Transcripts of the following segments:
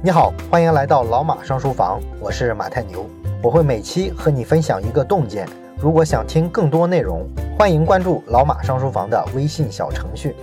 你好，欢迎来到老马上书房，我是马太牛，我会每期和你分享一个洞见。如果想听更多内容，欢迎关注老马上书房的微信小程序。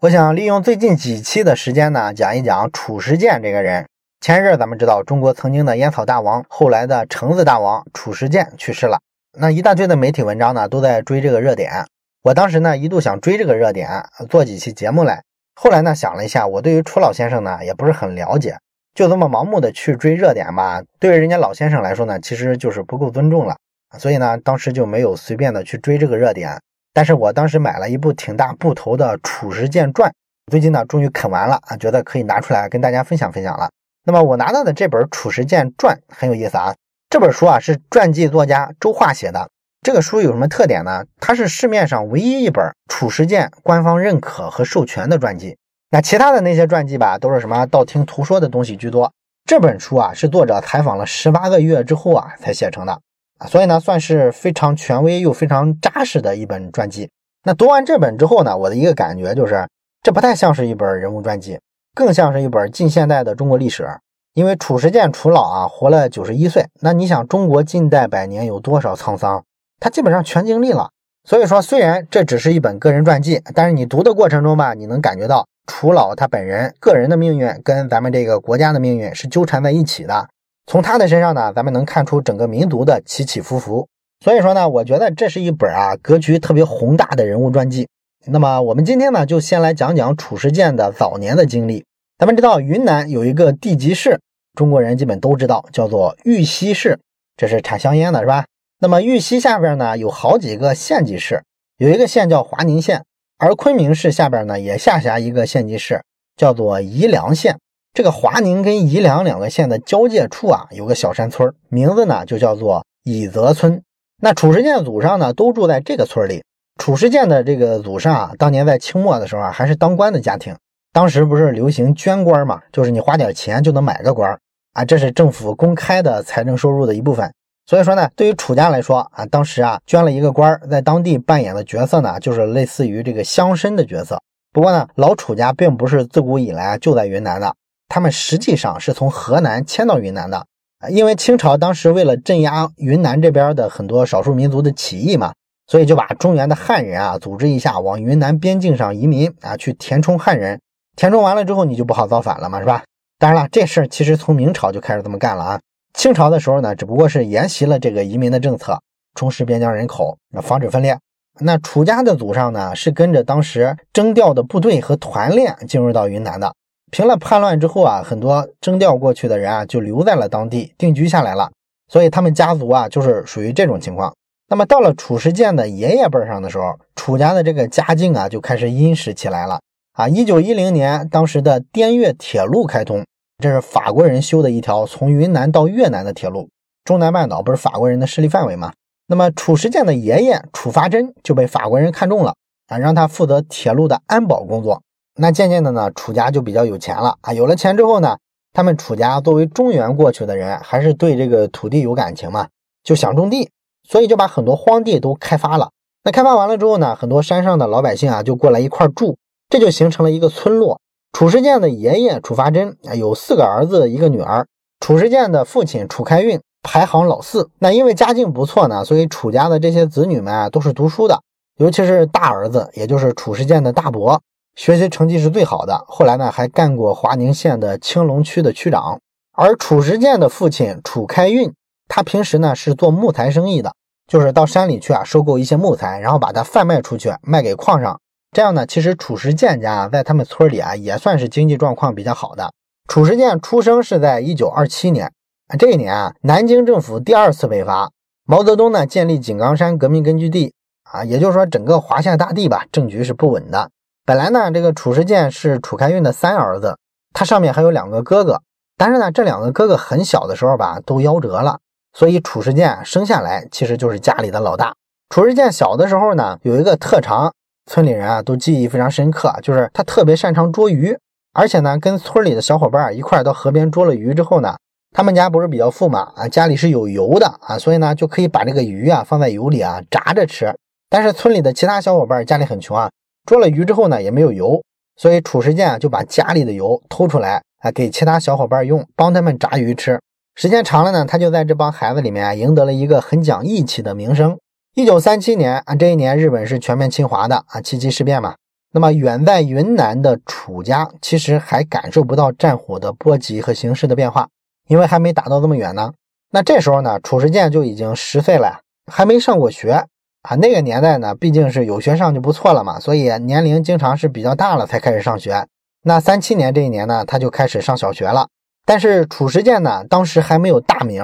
我想利用最近几期的时间呢，讲一讲褚时健这个人。前一阵咱们知道，中国曾经的烟草大王，后来的橙子大王褚时健去世了。那一大堆的媒体文章呢，都在追这个热点。我当时呢，一度想追这个热点，做几期节目来。后来呢，想了一下，我对于楚老先生呢也不是很了解，就这么盲目的去追热点吧，对于人家老先生来说呢，其实就是不够尊重了。所以呢，当时就没有随便的去追这个热点。但是我当时买了一部挺大部头的《褚时健传》，最近呢终于啃完了啊，觉得可以拿出来跟大家分享分享了。那么我拿到的这本《褚时健传》很有意思啊，这本书啊是传记作家周化写的。这个书有什么特点呢？它是市面上唯一一本褚时健官方认可和授权的传记。那其他的那些传记吧，都是什么道听途说的东西居多。这本书啊，是作者采访了十八个月之后啊才写成的啊，所以呢，算是非常权威又非常扎实的一本传记。那读完这本之后呢，我的一个感觉就是，这不太像是一本人物传记，更像是一本近现代的中国历史。因为褚时健褚老啊，活了九十一岁。那你想，中国近代百年有多少沧桑？他基本上全经历了，所以说虽然这只是一本个人传记，但是你读的过程中吧，你能感觉到楚老他本人个人的命运跟咱们这个国家的命运是纠缠在一起的。从他的身上呢，咱们能看出整个民族的起起伏伏。所以说呢，我觉得这是一本啊格局特别宏大的人物传记。那么我们今天呢，就先来讲讲褚时健的早年的经历。咱们知道云南有一个地级市，中国人基本都知道，叫做玉溪市，这是产香烟的，是吧？那么玉溪下边呢有好几个县级市，有一个县叫华宁县，而昆明市下边呢也下辖一个县级市，叫做宜良县。这个华宁跟宜良两个县的交界处啊，有个小山村，名字呢就叫做以泽村。那褚时健祖上呢都住在这个村里。褚时健的这个祖上啊，当年在清末的时候啊，还是当官的家庭。当时不是流行捐官嘛，就是你花点钱就能买个官啊，这是政府公开的财政收入的一部分。所以说呢，对于楚家来说啊，当时啊捐了一个官，在当地扮演的角色呢，就是类似于这个乡绅的角色。不过呢，老楚家并不是自古以来就在云南的，他们实际上是从河南迁到云南的。因为清朝当时为了镇压云南这边的很多少数民族的起义嘛，所以就把中原的汉人啊组织一下往云南边境上移民啊，去填充汉人。填充完了之后，你就不好造反了嘛，是吧？当然了，这事儿其实从明朝就开始这么干了啊。清朝的时候呢，只不过是沿袭了这个移民的政策，充实边疆人口，防止分裂。那楚家的祖上呢，是跟着当时征调的部队和团练进入到云南的。平了叛乱之后啊，很多征调过去的人啊，就留在了当地定居下来了。所以他们家族啊，就是属于这种情况。那么到了褚时健的爷爷辈上的时候，楚家的这个家境啊，就开始殷实起来了啊。一九一零年，当时的滇越铁路开通。这是法国人修的一条从云南到越南的铁路，中南半岛不是法国人的势力范围吗？那么褚时健的爷爷褚发珍就被法国人看中了啊，让他负责铁路的安保工作。那渐渐的呢，楚家就比较有钱了啊。有了钱之后呢，他们楚家作为中原过去的人，还是对这个土地有感情嘛，就想种地，所以就把很多荒地都开发了。那开发完了之后呢，很多山上的老百姓啊就过来一块住，这就形成了一个村落。褚时健的爷爷褚发珍，有四个儿子，一个女儿。褚时健的父亲褚开运排行老四。那因为家境不错呢，所以褚家的这些子女们啊，都是读书的。尤其是大儿子，也就是褚时健的大伯，学习成绩是最好的。后来呢，还干过华宁县的青龙区的区长。而褚时健的父亲褚开运，他平时呢是做木材生意的，就是到山里去啊，收购一些木材，然后把它贩卖出去，卖给矿上。这样呢，其实褚时健家在他们村里啊，也算是经济状况比较好的。褚时健出生是在一九二七年，这一年啊，南京政府第二次北伐，毛泽东呢建立井冈山革命根据地啊，也就是说整个华夏大地吧，政局是不稳的。本来呢，这个褚时健是褚开运的三儿子，他上面还有两个哥哥，但是呢，这两个哥哥很小的时候吧，都夭折了，所以褚时健生下来其实就是家里的老大。褚时健小的时候呢，有一个特长。村里人啊都记忆非常深刻，就是他特别擅长捉鱼，而且呢，跟村里的小伙伴一块到河边捉了鱼之后呢，他们家不是比较富嘛，啊，家里是有油的啊，所以呢就可以把这个鱼啊放在油里啊炸着吃。但是村里的其他小伙伴家里很穷啊，捉了鱼之后呢也没有油，所以褚时健就把家里的油偷出来啊，给其他小伙伴用，帮他们炸鱼吃。时间长了呢，他就在这帮孩子里面赢得了一个很讲义气的名声。一九三七年啊，这一年日本是全面侵华的啊，七七事变嘛。那么远在云南的楚家其实还感受不到战火的波及和形势的变化，因为还没打到这么远呢。那这时候呢，褚时健就已经十岁了，还没上过学啊。那个年代呢，毕竟是有学上就不错了嘛，所以年龄经常是比较大了才开始上学。那三七年这一年呢，他就开始上小学了。但是褚时健呢，当时还没有大名，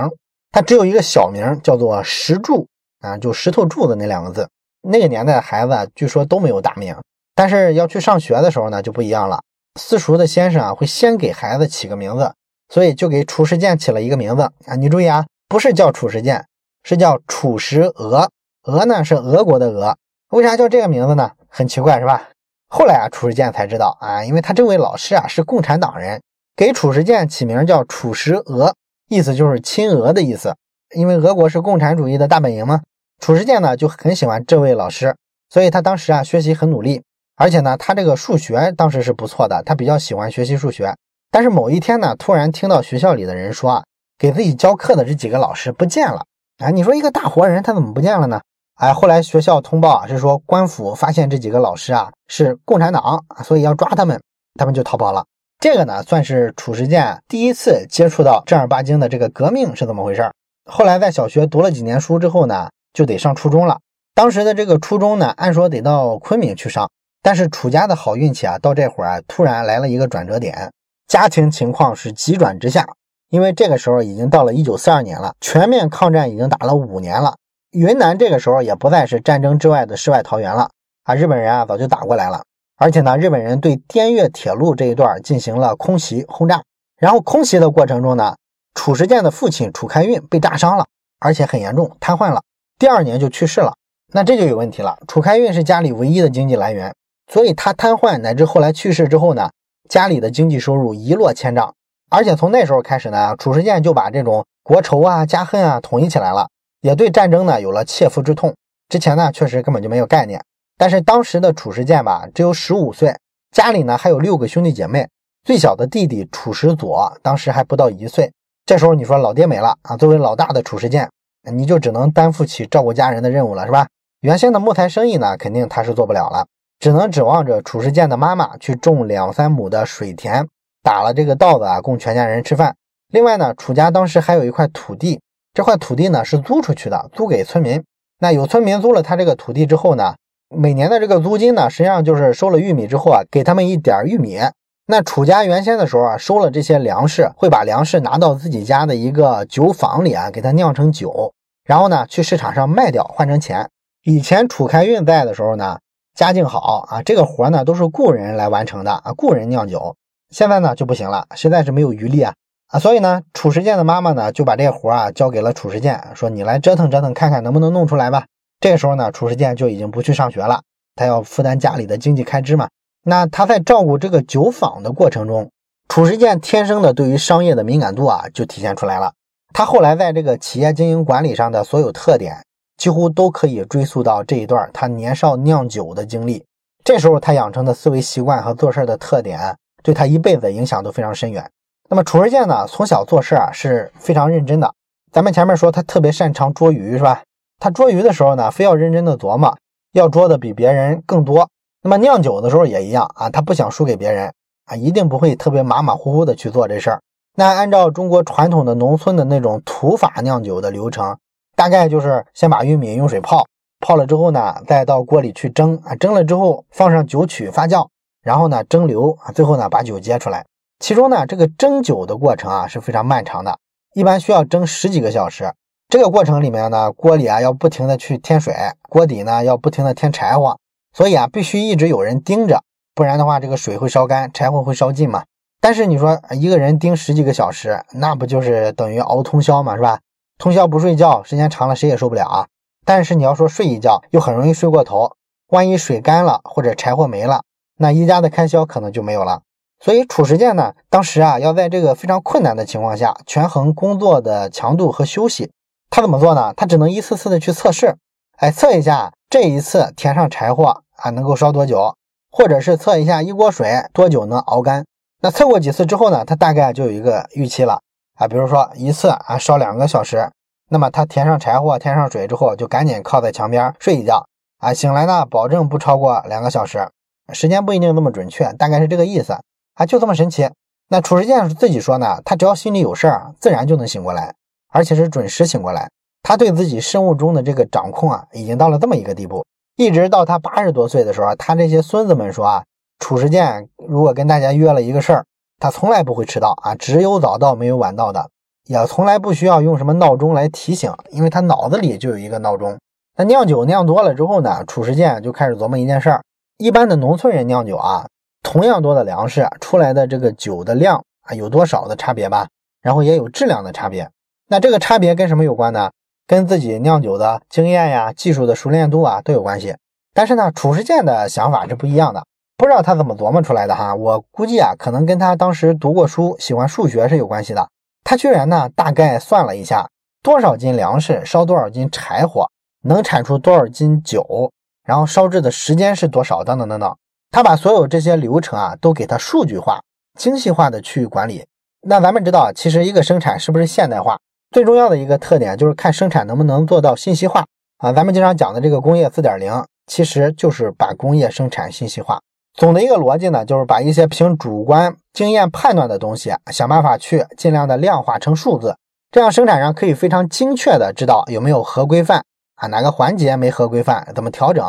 他只有一个小名，叫做石柱啊，就石头柱子那两个字。那个年代的孩子据说都没有大名。但是要去上学的时候呢，就不一样了。私塾的先生啊，会先给孩子起个名字，所以就给褚时健起了一个名字啊。你注意啊，不是叫褚时健，是叫褚时娥。娥呢是俄国的俄。为啥叫这个名字呢？很奇怪是吧？后来啊，褚时健才知道啊，因为他这位老师啊是共产党人，给褚时健起名叫褚时娥，意思就是亲俄的意思。因为俄国是共产主义的大本营嘛，褚时健呢就很喜欢这位老师，所以他当时啊学习很努力。而且呢，他这个数学当时是不错的，他比较喜欢学习数学。但是某一天呢，突然听到学校里的人说啊，给自己教课的这几个老师不见了。啊，你说一个大活人他怎么不见了呢？哎，后来学校通报啊，是说官府发现这几个老师啊是共产党，所以要抓他们，他们就逃跑了。这个呢，算是褚时健第一次接触到正儿八经的这个革命是怎么回事。后来在小学读了几年书之后呢，就得上初中了。当时的这个初中呢，按说得到昆明去上。但是楚家的好运气啊，到这会儿啊，突然来了一个转折点，家庭情况是急转直下。因为这个时候已经到了一九四二年了，全面抗战已经打了五年了，云南这个时候也不再是战争之外的世外桃源了啊，日本人啊早就打过来了，而且呢，日本人对滇越铁路这一段进行了空袭轰炸，然后空袭的过程中呢，褚时健的父亲褚开运被炸伤了，而且很严重，瘫痪了，第二年就去世了。那这就有问题了，楚开运是家里唯一的经济来源。所以他瘫痪乃至后来去世之后呢，家里的经济收入一落千丈。而且从那时候开始呢，褚时健就把这种国仇啊、家恨啊统一起来了，也对战争呢有了切肤之痛。之前呢确实根本就没有概念。但是当时的褚时健吧，只有十五岁，家里呢还有六个兄弟姐妹，最小的弟弟褚时佐当时还不到一岁。这时候你说老爹没了啊，作为老大的褚时健，你就只能担负起照顾家人的任务了，是吧？原先的木材生意呢，肯定他是做不了了。只能指望着褚时健的妈妈去种两三亩的水田，打了这个稻子啊，供全家人吃饭。另外呢，楚家当时还有一块土地，这块土地呢是租出去的，租给村民。那有村民租了他这个土地之后呢，每年的这个租金呢，实际上就是收了玉米之后啊，给他们一点玉米。那楚家原先的时候啊，收了这些粮食，会把粮食拿到自己家的一个酒坊里啊，给它酿成酒，然后呢去市场上卖掉换成钱。以前楚开运在的时候呢。家境好啊，这个活呢都是雇人来完成的啊，雇人酿酒。现在呢就不行了，实在是没有余力啊啊，所以呢，褚时健的妈妈呢就把这活啊交给了褚时健，说你来折腾折腾，看看能不能弄出来吧。这时候呢，褚时健就已经不去上学了，他要负担家里的经济开支嘛。那他在照顾这个酒坊的过程中，褚时健天生的对于商业的敏感度啊就体现出来了。他后来在这个企业经营管理上的所有特点。几乎都可以追溯到这一段他年少酿酒的经历。这时候他养成的思维习惯和做事的特点，对他一辈子影响都非常深远。那么褚时健呢，从小做事啊是非常认真的。咱们前面说他特别擅长捉鱼，是吧？他捉鱼的时候呢，非要认真的琢磨，要捉的比别人更多。那么酿酒的时候也一样啊，他不想输给别人啊，一定不会特别马马虎虎的去做这事儿。那按照中国传统的农村的那种土法酿酒的流程。大概就是先把玉米用水泡，泡了之后呢，再到锅里去蒸啊，蒸了之后放上酒曲发酵，然后呢蒸馏啊，最后呢把酒接出来。其中呢这个蒸酒的过程啊是非常漫长的，一般需要蒸十几个小时。这个过程里面呢，锅里啊要不停的去添水，锅底呢要不停的添柴火，所以啊必须一直有人盯着，不然的话这个水会烧干，柴火会烧尽嘛。但是你说一个人盯十几个小时，那不就是等于熬通宵嘛，是吧？通宵不睡觉，时间长了谁也受不了啊！但是你要说睡一觉，又很容易睡过头，万一水干了或者柴火没了，那一家的开销可能就没有了。所以褚时健呢，当时啊要在这个非常困难的情况下权衡工作的强度和休息，他怎么做呢？他只能一次次的去测试，哎，测一下这一次填上柴火啊能够烧多久，或者是测一下一锅水多久能熬干。那测过几次之后呢，他大概就有一个预期了啊，比如说一次啊烧两个小时，那么他填上柴火、填上水之后，就赶紧靠在墙边睡一觉啊，醒来呢保证不超过两个小时，时间不一定那么准确，大概是这个意思啊，就这么神奇。那褚时健自己说呢，他只要心里有事儿，自然就能醒过来，而且是准时醒过来。他对自己生物钟的这个掌控啊，已经到了这么一个地步。一直到他八十多岁的时候，他这些孙子们说啊，褚时健如果跟大家约了一个事儿，他从来不会迟到啊，只有早到没有晚到的，也从来不需要用什么闹钟来提醒，因为他脑子里就有一个闹钟。那酿酒酿多了之后呢，褚时健就开始琢磨一件事儿：一般的农村人酿酒啊。同样多的粮食出来的这个酒的量啊有多少的差别吧？然后也有质量的差别。那这个差别跟什么有关呢？跟自己酿酒的经验呀、技术的熟练度啊都有关系。但是呢，褚时健的想法是不一样的，不知道他怎么琢磨出来的哈。我估计啊，可能跟他当时读过书、喜欢数学是有关系的。他居然呢，大概算了一下，多少斤粮食烧多少斤柴火，能产出多少斤酒，然后烧制的时间是多少，等等等等。他把所有这些流程啊都给它数据化、精细化的去管理。那咱们知道，其实一个生产是不是现代化，最重要的一个特点就是看生产能不能做到信息化啊。咱们经常讲的这个工业四点零，其实就是把工业生产信息化。总的一个逻辑呢，就是把一些凭主观经验判断的东西，想办法去尽量的量化成数字，这样生产上可以非常精确的知道有没有合规范啊，哪个环节没合规范，怎么调整。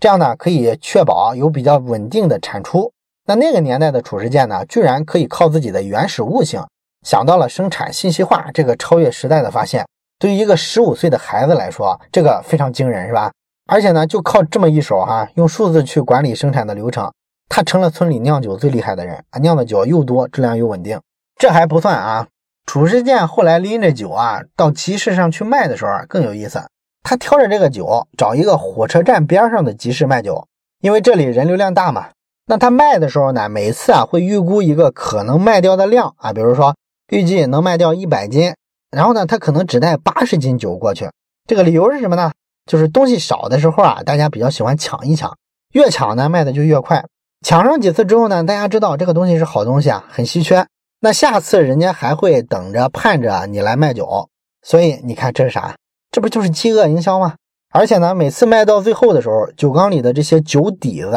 这样呢，可以确保有比较稳定的产出。那那个年代的褚时健呢，居然可以靠自己的原始悟性，想到了生产信息化这个超越时代的发现。对于一个十五岁的孩子来说，这个非常惊人，是吧？而且呢，就靠这么一手哈，用数字去管理生产的流程，他成了村里酿酒最厉害的人啊！酿的酒又多，质量又稳定。这还不算啊，褚时健后来拎着酒啊，到集市上去卖的时候更有意思。他挑着这个酒，找一个火车站边上的集市卖酒，因为这里人流量大嘛。那他卖的时候呢，每次啊会预估一个可能卖掉的量啊，比如说预计能卖掉一百斤，然后呢他可能只带八十斤酒过去。这个理由是什么呢？就是东西少的时候啊，大家比较喜欢抢一抢，越抢呢卖的就越快。抢上几次之后呢，大家知道这个东西是好东西啊，很稀缺，那下次人家还会等着盼着你来卖酒。所以你看这是啥？这不就是饥饿营销吗？而且呢，每次卖到最后的时候，酒缸里的这些酒底子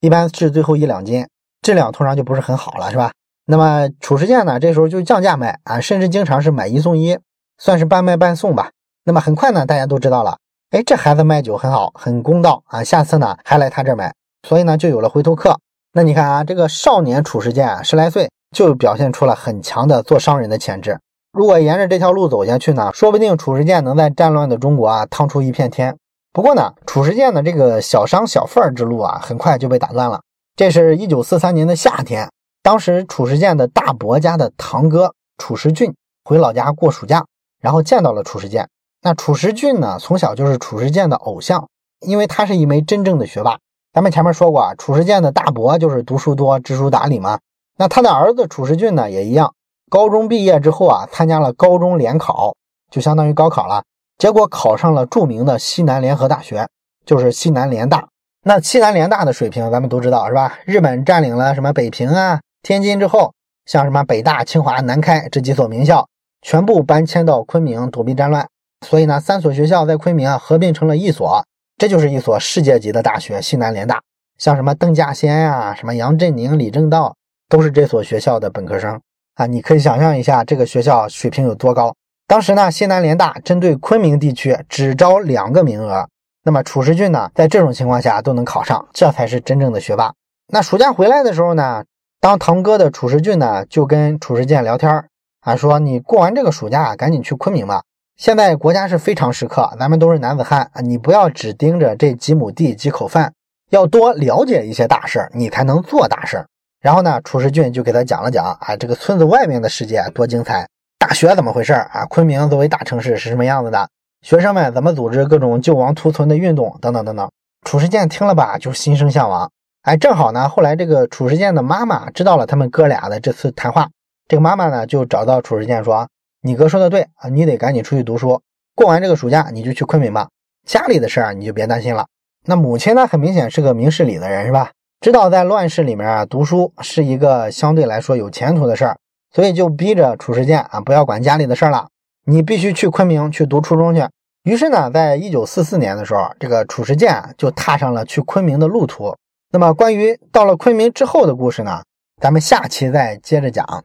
一般是最后一两斤，质量通常就不是很好了，是吧？那么褚时健呢，这时候就降价卖啊，甚至经常是买一送一，算是半卖半送吧。那么很快呢，大家都知道了，哎，这孩子卖酒很好，很公道啊，下次呢还来他这买，所以呢就有了回头客。那你看啊，这个少年褚时健啊，十来岁就表现出了很强的做商人的潜质。如果沿着这条路走下去呢，说不定褚时健能在战乱的中国啊趟出一片天。不过呢，褚时健的这个小商小贩之路啊，很快就被打断了。这是一九四三年的夏天，当时褚时健的大伯家的堂哥褚时俊回老家过暑假，然后见到了褚时健。那褚时俊呢，从小就是褚时健的偶像，因为他是一枚真正的学霸。咱们前面说过啊，褚时健的大伯就是读书多、知书达理嘛。那他的儿子褚时俊呢，也一样。高中毕业之后啊，参加了高中联考，就相当于高考了。结果考上了著名的西南联合大学，就是西南联大。那西南联大的水平，咱们都知道是吧？日本占领了什么北平啊、天津之后，像什么北大、清华、南开这几所名校，全部搬迁到昆明躲避战乱。所以呢，三所学校在昆明啊合并成了一所，这就是一所世界级的大学——西南联大。像什么邓稼先呀、什么杨振宁、李政道，都是这所学校的本科生。啊，你可以想象一下这个学校水平有多高。当时呢，西南联大针对昆明地区只招两个名额，那么褚时俊呢，在这种情况下都能考上，这才是真正的学霸。那暑假回来的时候呢，当堂哥的褚时俊呢，就跟褚时健聊天啊，说你过完这个暑假赶紧去昆明吧。现在国家是非常时刻，咱们都是男子汉啊，你不要只盯着这几亩地几口饭，要多了解一些大事儿，你才能做大事儿。然后呢，褚时俊就给他讲了讲啊，这个村子外面的世界多精彩，大学怎么回事啊？昆明作为大城市是什么样子的？学生们怎么组织各种救亡图存的运动等等等等。褚时健听了吧，就心生向往。哎，正好呢，后来这个褚时健的妈妈知道了他们哥俩的这次谈话，这个妈妈呢就找到褚时健说：“你哥说的对啊，你得赶紧出去读书，过完这个暑假你就去昆明吧，家里的事儿你就别担心了。”那母亲呢，很明显是个明事理的人，是吧？知道在乱世里面啊，读书是一个相对来说有前途的事儿，所以就逼着褚时健啊，不要管家里的事儿了，你必须去昆明去读初中去。于是呢，在一九四四年的时候，这个褚时健就踏上了去昆明的路途。那么，关于到了昆明之后的故事呢，咱们下期再接着讲。